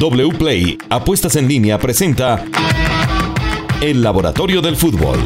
WPLAY Apuestas en línea presenta El Laboratorio del Fútbol.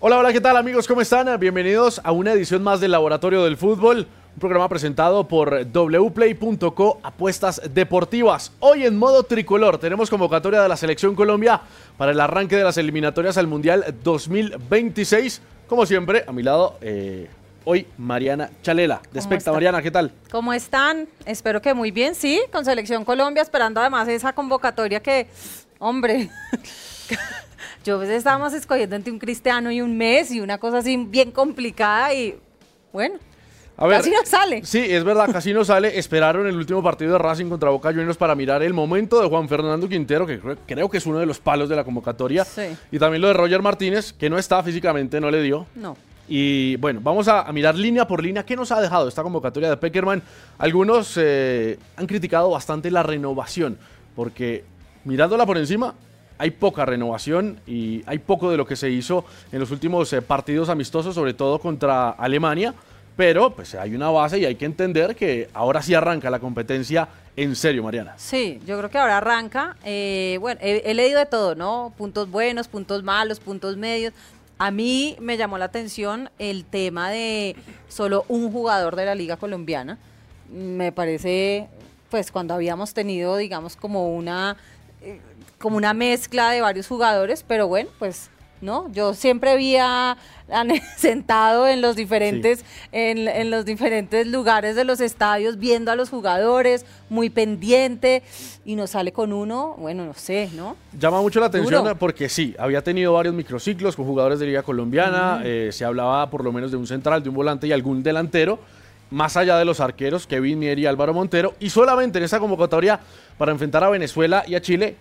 Hola, hola, ¿qué tal amigos? ¿Cómo están? Bienvenidos a una edición más del Laboratorio del Fútbol, un programa presentado por wplay.co Apuestas Deportivas. Hoy en modo tricolor tenemos convocatoria de la Selección Colombia para el arranque de las eliminatorias al Mundial 2026. Como siempre, a mi lado, eh, hoy Mariana Chalela. Despecta, Mariana, ¿qué tal? ¿Cómo están? Espero que muy bien, sí, con Selección Colombia, esperando además esa convocatoria que, hombre, yo a veces estábamos escogiendo entre un cristiano y un mes y una cosa así bien complicada y bueno. casi no sale. Sí, es verdad, casi no sale. Esperaron el último partido de Racing contra Boca Juniors para mirar el momento de Juan Fernando Quintero, que creo, que es uno de los palos de la convocatoria. Sí. Y también lo de Roger Martínez, que no está físicamente, no le dio. No. Y bueno, vamos a, mirar línea por línea qué nos ha dejado esta convocatoria de Peckerman. Algunos eh, han criticado bastante la renovación, porque mirándola por encima, hay poca renovación y hay poco de lo que se hizo en los últimos eh, partidos amistosos, sobre todo contra Alemania. Pero pues hay una base y hay que entender que ahora sí arranca la competencia en serio, Mariana. Sí, yo creo que ahora arranca. Eh, bueno, he, leído de todo, ¿no? Puntos buenos, puntos malos, puntos medios. A mí me llamó la atención el tema de solo un jugador de la Liga Colombiana. Me parece, pues cuando habíamos tenido, digamos, como una, eh, como una mezcla de varios jugadores, pero bueno, pues ¿no? Yo siempre había sentado en los diferentes, en, los diferentes lugares de los estadios, viendo a los jugadores, muy pendiente, y nos sale con uno, bueno, no sé, ¿no? Llama mucho la atención porque sí, había tenido varios microciclos con jugadores de Liga Colombiana, eh, se hablaba por lo menos de un central, de un volante y algún delantero más allá de los arqueros, Kevin Mier y Álvaro Montero, y solamente en esa convocatoria para enfrentar a Venezuela y a Chile,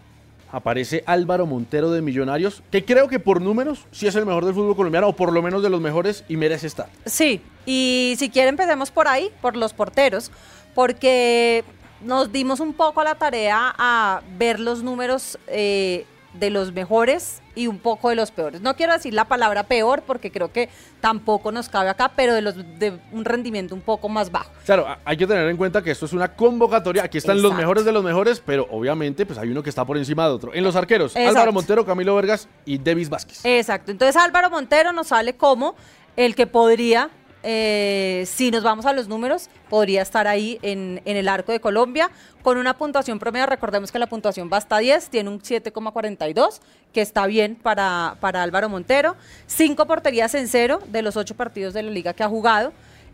aparece Álvaro Montero de Millonarios, que creo que por números sí es el mejor del fútbol colombiano, o por lo menos de los mejores, y merece estar. Sí, y si quiere empecemos por ahí, por los porteros, porque nos dimos un poco la tarea a ver los números eh, de los mejores y un poco de los peores. No quiero decir la palabra peor porque creo que tampoco nos cabe acá, pero de los de un rendimiento un poco más bajo. Claro, hay que tener en cuenta que esto es una convocatoria. Aquí están los mejores de los mejores, pero obviamente pues hay uno que está por encima de otro. En los arqueros, Álvaro Montero, Camilo Vergas y Davis Vázquez. Exacto. Entonces Álvaro Montero nos sale como el que podría eh, si nos vamos a los números, podría estar ahí en, el arco de Colombia con una puntuación promedio. Recordemos que la puntuación va hasta 10, tiene un 7,42, que está bien para, para Álvaro Montero. Cinco porterías en cero de los ocho partidos de la liga que ha jugado.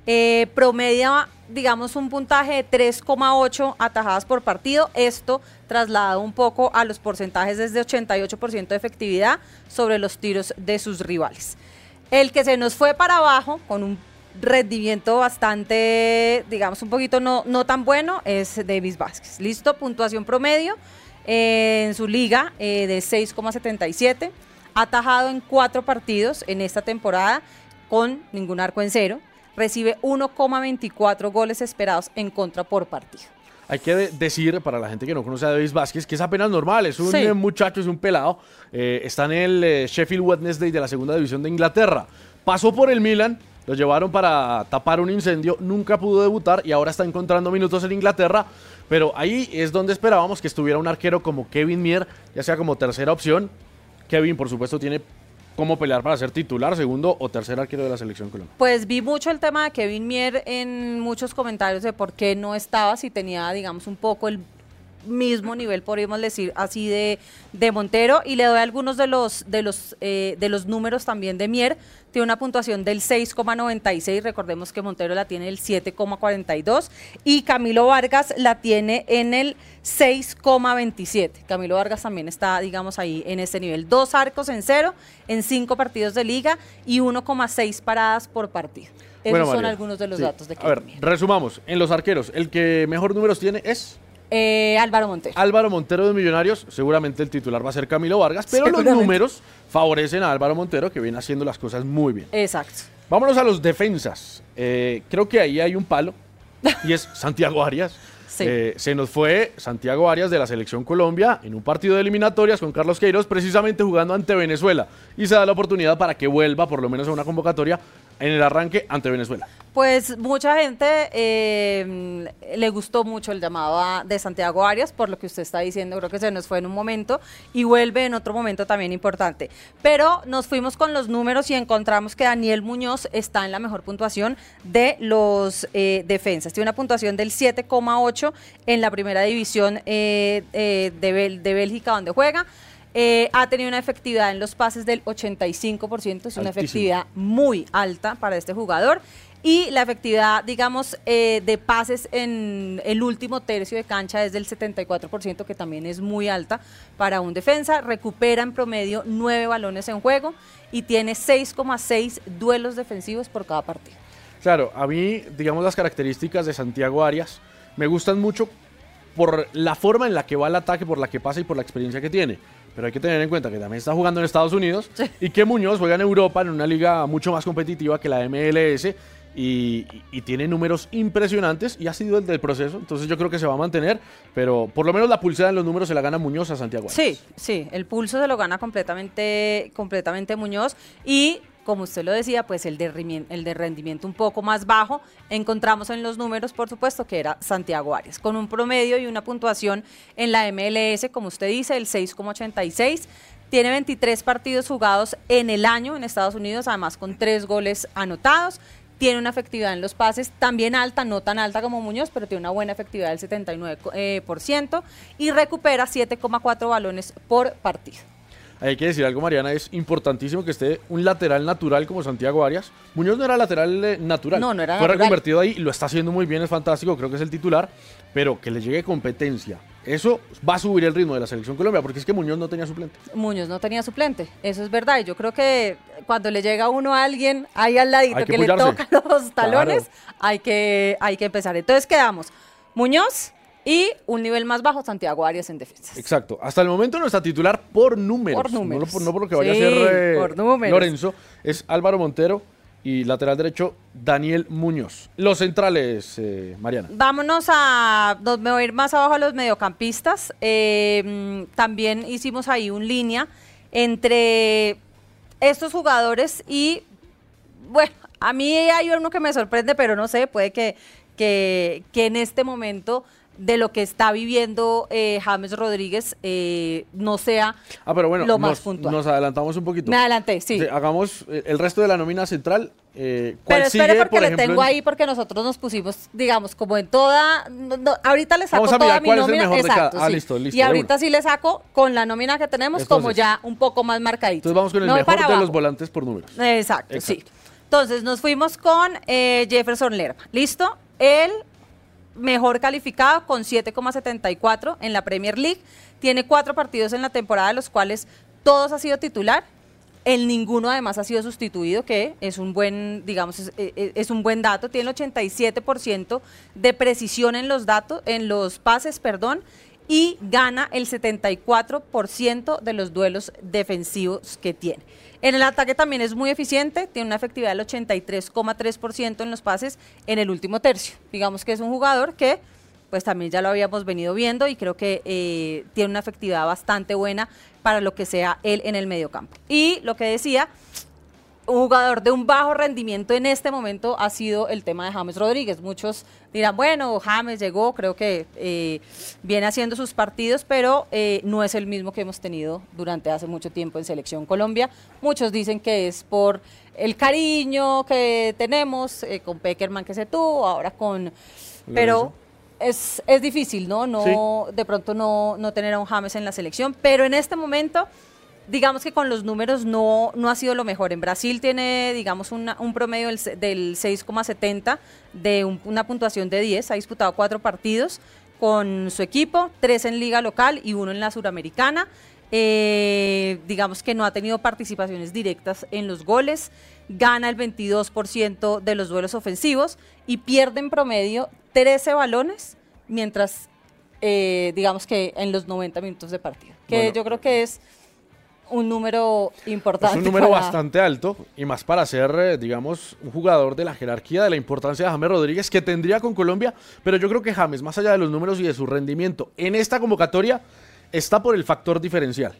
Eh, promedia, digamos, un puntaje de 3,8 atajadas por partido. Esto trasladado un poco a los porcentajes desde 88% de efectividad sobre los tiros de sus rivales. El que se nos fue para abajo con un rendimiento bastante, digamos, un poquito no, no tan bueno es Davis Vázquez. Listo, puntuación promedio eh, en su liga eh, de 6,77. Ha atajado en cuatro partidos en esta temporada con ningún arco en cero. Recibe 1,24 goles esperados en contra por partido. Hay que decir, para la gente que no conoce a Davis Vázquez, que es apenas normal, es un muchacho, es un pelado. Eh, está en el Sheffield Wednesday de la segunda división de Inglaterra. Pasó por el Milan, lo llevaron para tapar un incendio, nunca pudo debutar y ahora está encontrando minutos en Inglaterra. Pero ahí es donde esperábamos que estuviera un arquero como Kevin Mier, ya sea como tercera opción. Kevin, por supuesto, tiene cómo pelear para ser titular, segundo o tercer arquero de la selección colombiana. Pues vi mucho el tema de Kevin Mier en muchos comentarios de por qué no estaba, si tenía, digamos, un poco el mismo nivel, podríamos decir así, de, de Montero. Y le doy algunos de los, de, los, eh, de los números también de Mier. Tiene una puntuación del 6,96. Recordemos que Montero la tiene el 7,42. Y Camilo Vargas la tiene en el 6,27. Camilo Vargas también está, digamos, ahí en este nivel. Dos arcos en cero en cinco partidos de liga y 1,6 paradas por partido. Esos son algunos de los datos de A ver, resumamos. En los arqueros, el que mejor números tiene es... Eh, Álvaro Montero. Álvaro Montero de Millonarios, seguramente el titular va a ser Camilo Vargas, pero los números favorecen a Álvaro Montero que viene haciendo las cosas muy bien. Exacto. Vámonos a los defensas. Eh, creo que ahí hay un palo y es Santiago Arias. Eh, se nos fue Santiago Arias de la Selección Colombia en un partido de eliminatorias con Carlos Queiroz, precisamente jugando ante Venezuela. Y se da la oportunidad para que vuelva, por lo menos a una convocatoria, en el arranque ante Venezuela. Pues mucha gente eh, le gustó mucho el llamado de Santiago Arias, por lo que usted está diciendo, creo que se nos fue en un momento y vuelve en otro momento también importante. Pero nos fuimos con los números y encontramos que Daniel Muñoz está en la mejor puntuación de los eh, defensas. Tiene una puntuación del 7,8 en la primera división eh, de, de Bélgica donde juega. Ha tenido una efectividad en los pases del 85%, es una efectividad muy alta para este jugador y la efectividad, digamos, eh, de pases en el último tercio de cancha es del 74%, que también es muy alta para un defensa. Recupera en promedio nueve balones en juego y tiene 6,6 duelos defensivos por cada partido. Claro, a mí, digamos, las características de Santiago Arias me gustan mucho por la forma en la que va el ataque, por la que pasa y por la experiencia que tiene. Pero hay que tener en cuenta que también está jugando en Estados Unidos y que Muñoz juega en Europa en una liga mucho más competitiva que la MLS y, tiene números impresionantes y ha sido el del proceso, entonces yo creo que se va a mantener, pero por lo menos la pulsada en los números se la gana Muñoz a Santiago. Sí, sí, el pulso se lo gana completamente, completamente Muñoz y como usted lo decía, pues el de, rendimiento un poco más bajo, encontramos en los números, por supuesto, que era Santiago Arias, con un promedio y una puntuación en la MLS, como usted dice, el 6,86. Tiene 23 partidos jugados en el año en Estados Unidos, además con tres goles anotados tiene una efectividad en los pases también alta, no tan alta como Muñoz, pero tiene una buena efectividad del 79% eh, y recupera 7,4 balones por partido. Hay que decir algo, Mariana, es importantísimo que esté un lateral natural como Santiago Arias. Muñoz no era lateral eh, natural. No, no era Fue reconvertido ahí y lo está haciendo muy bien, es fantástico, creo que es el titular, pero que le llegue competencia eso va a subir el ritmo de la selección Colombia, porque es que Muñoz no tenía suplente. Muñoz no tenía suplente, eso es verdad. Y yo creo que cuando le llega uno a alguien ahí al ladito que, le toca los talones, hay, que, hay que empezar. Entonces quedamos Muñoz y un nivel más bajo Santiago Arias en defensa. Exacto. Hasta el momento no está titular por números. Por números. No, por, lo que vaya a ser eh, Lorenzo. Es Álvaro Montero y lateral derecho Daniel Muñoz. Los centrales, eh, Mariana. Vámonos a, me voy a ir más abajo a los mediocampistas. Eh, también hicimos ahí un línea entre estos jugadores y, bueno, a mí hay uno que me sorprende, pero no sé, puede que, que, que en este momento de lo que está viviendo eh, James Rodríguez eh, no sea ah, pero bueno, lo más nos, puntual. Nos adelantamos un poquito. Me adelanté, sí. hagamos eh, el resto de la nómina central. Eh, pero espere porque le tengo ahí porque nosotros nos pusimos, digamos, como en toda... ahorita le saco Vamos a toda mi nómina. Exacto, ah, listo, listo, y ahorita sí le saco con la nómina que tenemos como ya un poco más marcadito. Entonces vamos con el mejor de los volantes por números. Exacto, sí. Entonces nos fuimos con Jefferson Lerma. ¿Listo? Él mejor calificado con 7,74 en la Premier League. Tiene cuatro partidos en la temporada, de los cuales todos ha sido titular. El ninguno además ha sido sustituido, que es un buen, digamos, es, e, e, un buen dato. Tiene el 87% de precisión en los datos, en los pases, perdón, y gana el 74% de los duelos defensivos que tiene. En el ataque también es muy eficiente, tiene una efectividad del 83,3% en los pases en el último tercio. Digamos que es un jugador que pues también ya lo habíamos venido viendo y creo que eh, tiene una efectividad bastante buena para lo que sea él en el mediocampo. Y lo que decía, un jugador de un bajo rendimiento en este momento ha sido el tema de James Rodríguez. Muchos dirán, bueno, James llegó, creo que eh, viene haciendo sus partidos, pero eh, no es el mismo que hemos tenido durante hace mucho tiempo en Selección Colombia. Muchos dicen que es por el cariño que tenemos eh, con Peckerman que se tuvo, ahora con... Pero es, es difícil, ¿no? no De pronto no, no tener a un James en la selección, pero en este momento digamos que con los números no, no ha sido lo mejor. En Brasil tiene, digamos, un promedio del, 6,70 de una puntuación de 10. Ha disputado cuatro partidos con su equipo, tres en liga local y uno en la suramericana. Eh, digamos que no ha tenido participaciones directas en los goles, gana el 22% de los duelos ofensivos y pierde en promedio 13 balones, mientras eh, digamos que en los 90 minutos de partido, que yo creo que es un número importante. Es un número bastante alto y más para ser, eh, digamos, un jugador de la jerarquía, de la importancia de James Rodríguez que tendría con Colombia, pero yo creo que James, más allá de los números y de su rendimiento en esta convocatoria, está por el factor diferencial.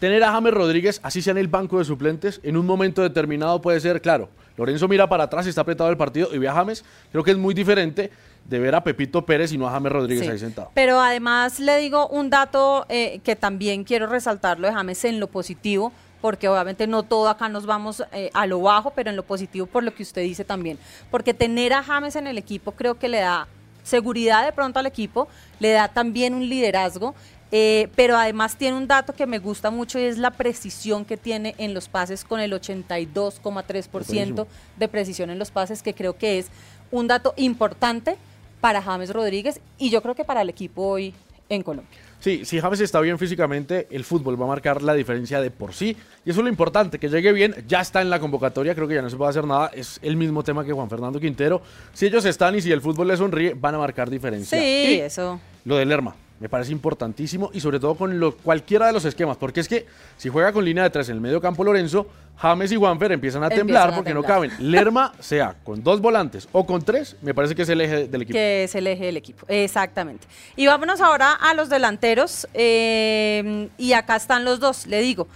Tener a James Rodríguez, así sea en el banco de suplentes, en un momento determinado puede ser, claro, Lorenzo mira para atrás y está apretado el partido y ve a James. Creo que es muy diferente de ver a Pepito Pérez y no a James Rodríguez ahí sentado. Pero además le digo un dato eh, que también quiero resaltarlo de James en lo positivo, porque obviamente no todo acá nos vamos eh, a lo bajo, pero en lo positivo por lo que usted dice también. Porque tener a James en el equipo creo que le da seguridad de pronto al equipo, le da también un liderazgo. Eh, pero además tiene un dato que me gusta mucho y es la precisión que tiene en los pases con el 82,3% de precisión en los pases, que creo que es un dato importante para James Rodríguez y yo creo que para el equipo hoy en Colombia. Sí, si James está bien físicamente, el fútbol va a marcar la diferencia de por sí. Y eso es lo importante, que llegue bien, ya está en la convocatoria, creo que ya no se puede hacer nada. Es el mismo tema que Juan Fernando Quintero. Si ellos están y si el fútbol les sonríe, van a marcar diferencia. Sí, eso. Lo de Lerma, me parece importantísimo y sobre todo con lo, cualquiera de los esquemas, porque es que si juega con línea de tres en el medio campo Lorenzo, James y Juanfer empiezan a temblar porque no caben. Lerma, sea con dos volantes o con tres, me parece que es el eje del equipo. Que es el eje del equipo, exactamente. Y vámonos ahora a los delanteros eh, y acá están los dos, le digo.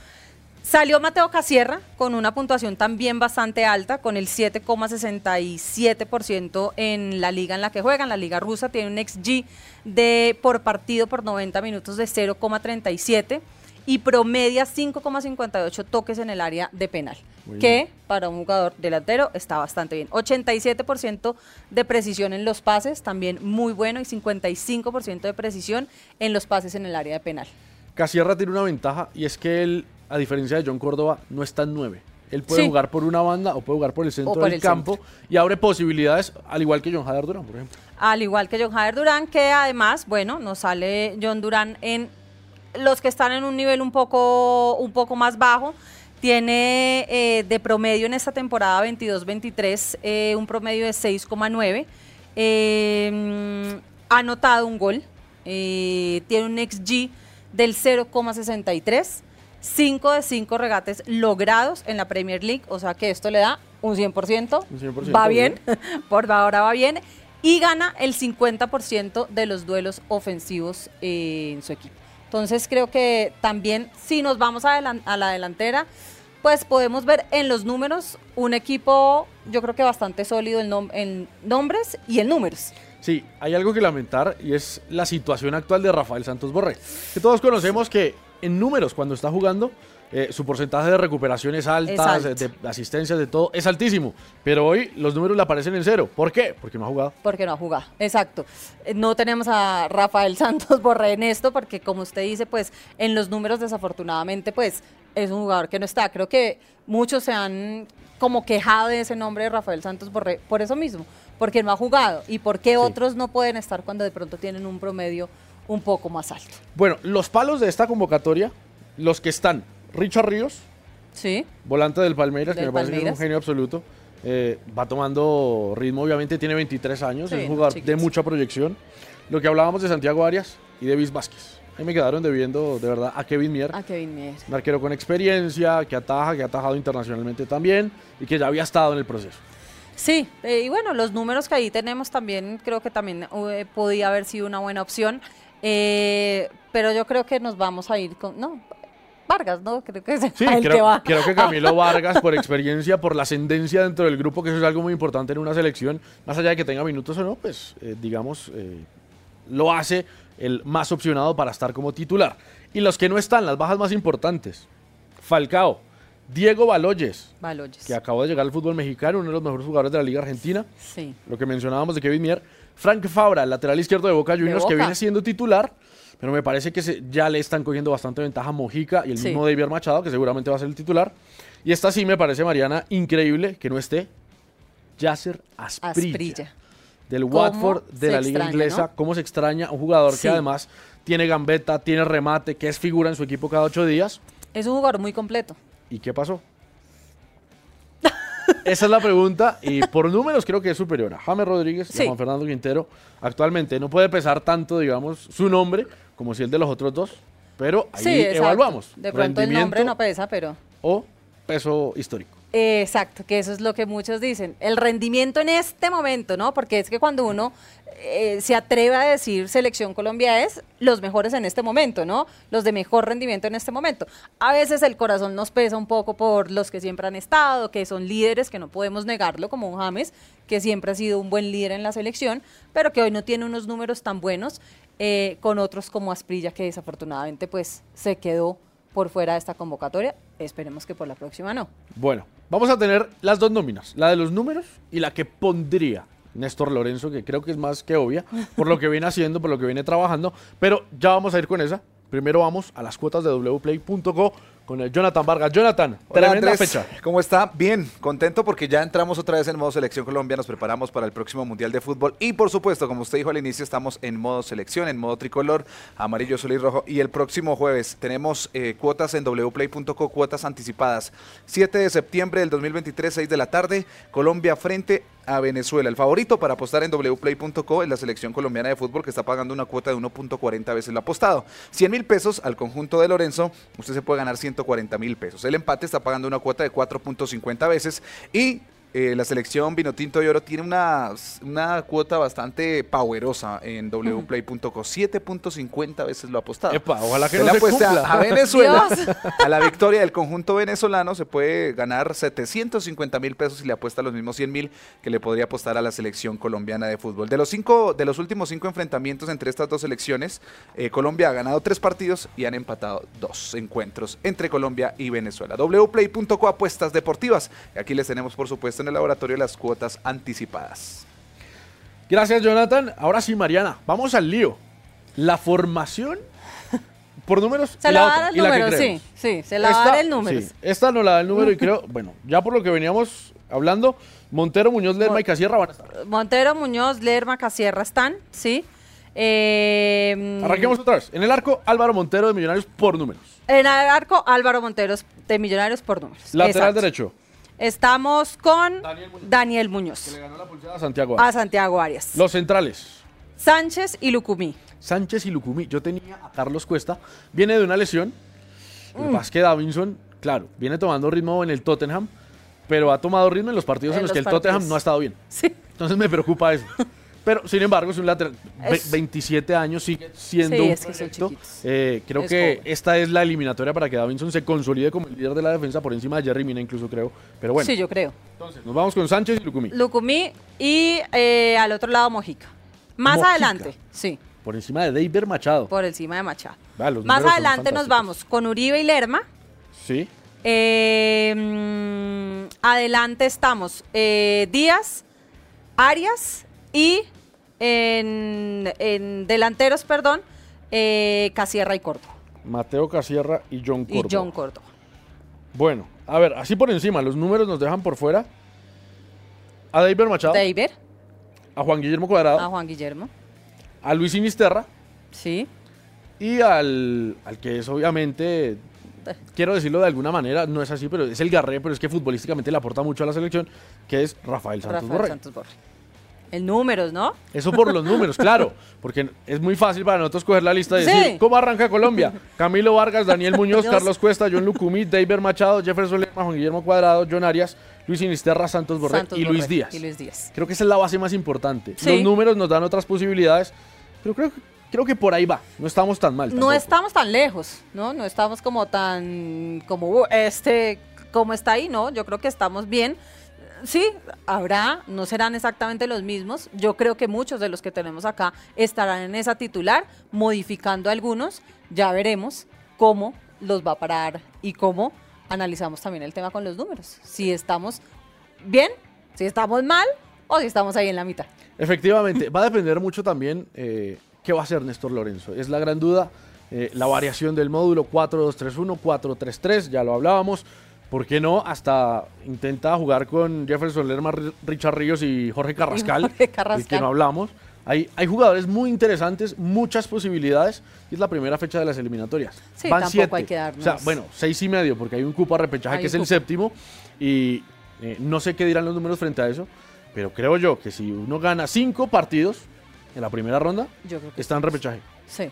Salió Mateo Casierra con una puntuación también bastante alta, con el 7,67% en la liga en la que juegan. La liga rusa tiene un XG de por partido por 90 minutos de 0,37 y promedia 5,58 toques en el área de penal, que para un jugador delantero está bastante bien. 87% de precisión en los pases, también muy bueno, y 55% de precisión en los pases en el área de penal. Casierra tiene una ventaja y es que él a diferencia de John Córdoba, no está en nueve. Él puede jugar por una banda o puede jugar por el centro del campo y abre posibilidades, al igual que John Jader Durán, por ejemplo. Al igual que John Jader Durán, que además, bueno, nos sale John Durán en los que están en un nivel un poco, un poco más bajo. Tiene eh, de promedio en esta temporada 22-23 eh, un promedio de 6,9. Eh, ha anotado un gol. tiene un XG del 0,63 5 de 5 regates logrados en la Premier League, o sea que esto le da un 100%, va bien, por ahora va bien, y gana el 50% de los duelos ofensivos en su equipo. Entonces creo que también si nos vamos a, la delantera, pues podemos ver en los números un equipo yo creo que bastante sólido en, en nombres y en números. Sí, hay algo que lamentar y es la situación actual de Rafael Santos Borré. Que todos conocemos que en números cuando está jugando, eh, su porcentaje de recuperaciones altas, de, asistencias, de todo, es altísimo. Pero hoy los números le aparecen en cero. ¿Por qué? Porque no ha jugado. Porque no ha jugado, exacto. Eh, no tenemos a Rafael Santos Borré en esto, porque como usted dice, pues en los números desafortunadamente, pues es un jugador que no está. Creo que muchos se han como quejado de ese nombre de Rafael Santos Borré por eso mismo, porque no ha jugado. ¿Y por qué otros no pueden estar cuando de pronto tienen un promedio un poco más alto. Bueno, los palos de esta convocatoria, los que están, Richard Ríos, sí. volante del Palmeiras, que me parece que es un genio absoluto, eh, va tomando ritmo, obviamente tiene 23 años, es un jugador de mucha proyección. Lo que hablábamos de Santiago Arias y de Luis Vázquez. Ahí me quedaron debiendo, de verdad, a Kevin Mier. A Kevin Mier. Un arquero con experiencia, que ataja, que ha atajado internacionalmente también y que ya había estado en el proceso. Sí, eh, y bueno, los números que ahí tenemos también creo que también eh, podía haber sido una buena opción. Eh, pero yo creo que nos vamos a ir con. No, Vargas, ¿no? Creo que es sí, el creo, que va. creo que Camilo Vargas, por experiencia, por la ascendencia dentro del grupo, que eso es algo muy importante en una selección, más allá de que tenga minutos o no, pues eh, digamos, eh, lo hace el más opcionado para estar como titular. Y los que no están, las bajas más importantes. Falcao, Diego Baloyes, Baloyes, que acabó de llegar al fútbol mexicano, uno de los mejores jugadores de la Liga Argentina. Sí. Lo que mencionábamos de Kevin Mier Frank Fabra, lateral izquierdo de Boca Juniors, que viene siendo titular, pero me parece que ya le están cogiendo bastante ventaja a Mojica y el mismo David Machado, que seguramente va a ser el titular. Y esta sí me parece, Mariana, increíble que no esté Yasser Asprilla. Del Watford de la Liga Inglesa. ¿Cómo se extraña un jugador que además tiene gambeta, tiene remate, que es figura en su equipo cada ocho días? Es un jugador muy completo. ¿Y qué pasó? Esa es la pregunta y por números creo que es superior a James Rodríguez y a Juan Fernando Quintero. Actualmente no puede pesar tanto, digamos, su nombre como si el de los otros dos, pero ahí evaluamos. De pronto el nombre no pesa, pero... O peso histórico. Exacto, que eso es lo que muchos dicen. El rendimiento en este momento, ¿no? Porque es que cuando uno eh, se atreve a decir selección Colombia es los mejores en este momento, ¿no? Los de mejor rendimiento en este momento. A veces el corazón nos pesa un poco por los que siempre han estado, que son líderes, que no podemos negarlo, como un James, que siempre ha sido un buen líder en la selección, pero que hoy no tiene unos números tan buenos, eh, con otros como Asprilla, que desafortunadamente pues se quedó por fuera de esta convocatoria. Esperemos que por la próxima no. Bueno, vamos a tener las dos nóminas, la de los números y la que pondría Néstor Lorenzo, que creo que es más que obvia, por lo que viene haciendo, por lo que viene trabajando, pero ya vamos a ir con esa. Primero vamos a las cuotas de wplay.co con el Jonathan Vargas. Jonathan, Hola, tremenda fecha. ¿Cómo está? Bien, contento porque ya entramos otra vez en modo selección Colombia, nos preparamos para el próximo Mundial de Fútbol y por supuesto, como usted dijo al inicio, estamos en modo selección, en modo tricolor, amarillo, azul y rojo y el próximo jueves tenemos eh, cuotas en wplay.co, cuotas anticipadas. 7 de septiembre del 2023, 6 de la tarde, Colombia frente a Venezuela. El favorito para apostar en wplay.co es la selección colombiana de fútbol que está pagando una cuota de 1.40 veces lo apostado. 100 mil pesos al conjunto de Lorenzo, usted se puede ganar 140 mil pesos. El empate está pagando una cuota de 4.50 veces y eh, la selección Vinotinto de Oro tiene una, una cuota bastante powerosa en wplay.co. 7.50 veces lo ha apostado. ojalá que no se cumpla. a Venezuela, a la victoria del conjunto venezolano, se puede ganar 750 mil pesos y le apuesta los mismos 100 mil que le podría apostar a la selección colombiana de fútbol. De los, cinco, de los últimos cinco enfrentamientos entre estas dos selecciones, eh, Colombia ha ganado tres partidos y han empatado dos encuentros entre Colombia y Venezuela. wplay.co apuestas deportivas. Aquí les tenemos, por supuesto, en el laboratorio las cuotas anticipadas. Gracias, Jonathan. Ahora sí, Mariana, vamos al lío. La formación por números. Se la, va a dar el número, sí, sí, se la va a dar el número. esta no la da el número y creo, bueno, ya por lo que veníamos hablando, Montero, Muñoz, Lerma y Casierra van a estar. Montero, Muñoz, Lerma, Casierra están, sí. Eh, Arranquemos otra vez. En el arco, Álvaro Montero de Millonarios por números. En el arco, Álvaro Montero de Millonarios por números. Lateral derecho. Estamos con Daniel Muñoz. Que le ganó la pulsada a Santiago Arias. A Santiago Arias. Los centrales. Sánchez y Lucumí. Sánchez y Lucumí. Yo tenía a Carlos Cuesta. Viene de una lesión. Mm. Más que Davinson, claro, viene tomando ritmo en el Tottenham, pero ha tomado ritmo en los partidos en, los, que el Tottenham no ha estado bien. Sí. Entonces me preocupa eso. Pero, sin embargo, es un lateral. 27 años sigue siendo un proyecto. Eh, creo que esta es la eliminatoria para que Davinson se consolide como el líder de la defensa por encima de Jerry Mina, incluso creo. Pero bueno. Sí, yo creo. Entonces, nos vamos con Sánchez y Lucumí. Lucumí y eh, al otro lado Mojica. Más adelante, sí. Por encima de David Machado. Por encima de Machado. Más adelante nos vamos con Uribe y Lerma. Sí. Eh, mm, adelante estamos Díaz, Arias y en, delanteros, perdón, eh, Casierra y Córdoba. Mateo Casierra y John Córdoba. Y John Córdoba. Bueno, a ver, así por encima, los números nos dejan por fuera. A David Machado. David. A Juan Guillermo Cuadrado. A Juan Guillermo. A Luis Inisterra. Sí. Y al, al que es obviamente quiero decirlo de alguna manera, no es así, pero es el Garré, pero es que futbolísticamente le aporta mucho a la selección, que es Rafael Santos Rafael Santos Borré. En números, ¿no? Eso por los números, claro. Porque es muy fácil para nosotros coger la lista y decir, ¿cómo arranca Colombia? Camilo Vargas, Daniel Muñoz, Carlos Cuesta, John Lucumí, David Machado, Jefferson Lema, Juan Guillermo Cuadrado, John Arias, Luis Inisterra, Santos Borré y, Luis Díaz. y Luis Díaz. Creo que esa es la base más importante. Los números nos dan otras posibilidades, pero creo, creo que por ahí va. No estamos tan mal. No estamos tan lejos, ¿no? No estamos como tan, como este, como está ahí, ¿no? Yo creo que estamos bien sí, habrá, no serán exactamente los mismos. Yo creo que muchos de los que tenemos acá estarán en esa titular, modificando algunos. Ya veremos cómo los va a parar y cómo analizamos también el tema con los números. Si estamos bien, si estamos mal o si estamos ahí en la mitad. Efectivamente, va a depender mucho también eh, qué va a hacer Néstor Lorenzo. Es la gran duda. Eh, la variación del módulo 4-2-3-1, 4-3-3, ya lo hablábamos. ¿Por qué no? Hasta intenta jugar con Jefferson Lerma, Richard Ríos y Jorge Carrascal, Jorge Carrascal. que no hablamos. Hay, hay jugadores muy interesantes, muchas posibilidades, y es la primera fecha de las eliminatorias. Sí, Van tampoco hay que darnos. O sea, bueno, seis y medio, porque hay un cupo a repechaje que es el séptimo, y eh, no sé qué dirán los números frente a eso, pero creo yo que si uno gana cinco partidos en la primera ronda, está en repechaje. Sí.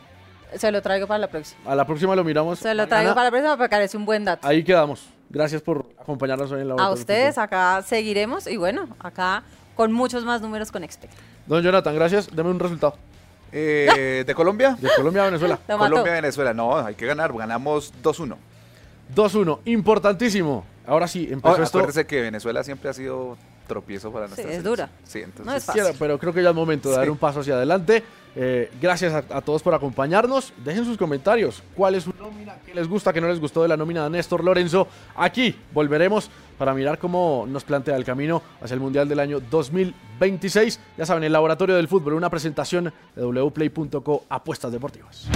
Se lo traigo para la próxima. A la próxima lo miramos. Se lo traigo para la próxima porque parece un buen dato. Ahí quedamos. Gracias por acompañarnos hoy en la A ustedes, acá seguiremos y bueno, acá con muchos más números con Expect. Don Jonathan, gracias. Deme un resultado. Eh, ¿De Colombia? De Colombia a Venezuela. Colombia a Venezuela. No, hay que ganar. Ganamos 2-1. 2-1. Importantísimo. Ahora sí, empezó oh, esto. Acuérdese que Venezuela siempre ha sido tropiezo para nosotros. Sí, es dura. Sí, entonces. No es fácil. pero creo que ya es momento de dar un paso hacia adelante. Eh, gracias a, todos por acompañarnos. Dejen sus comentarios. ¿Cuál es su nómina? ¿Qué les gusta? ¿Qué no les gustó de la nómina de Néstor Lorenzo? Aquí volveremos para mirar cómo nos plantea el camino hacia el Mundial del año 2026. Ya saben, el Laboratorio del Fútbol, una presentación de wplay.co Apuestas Deportivas.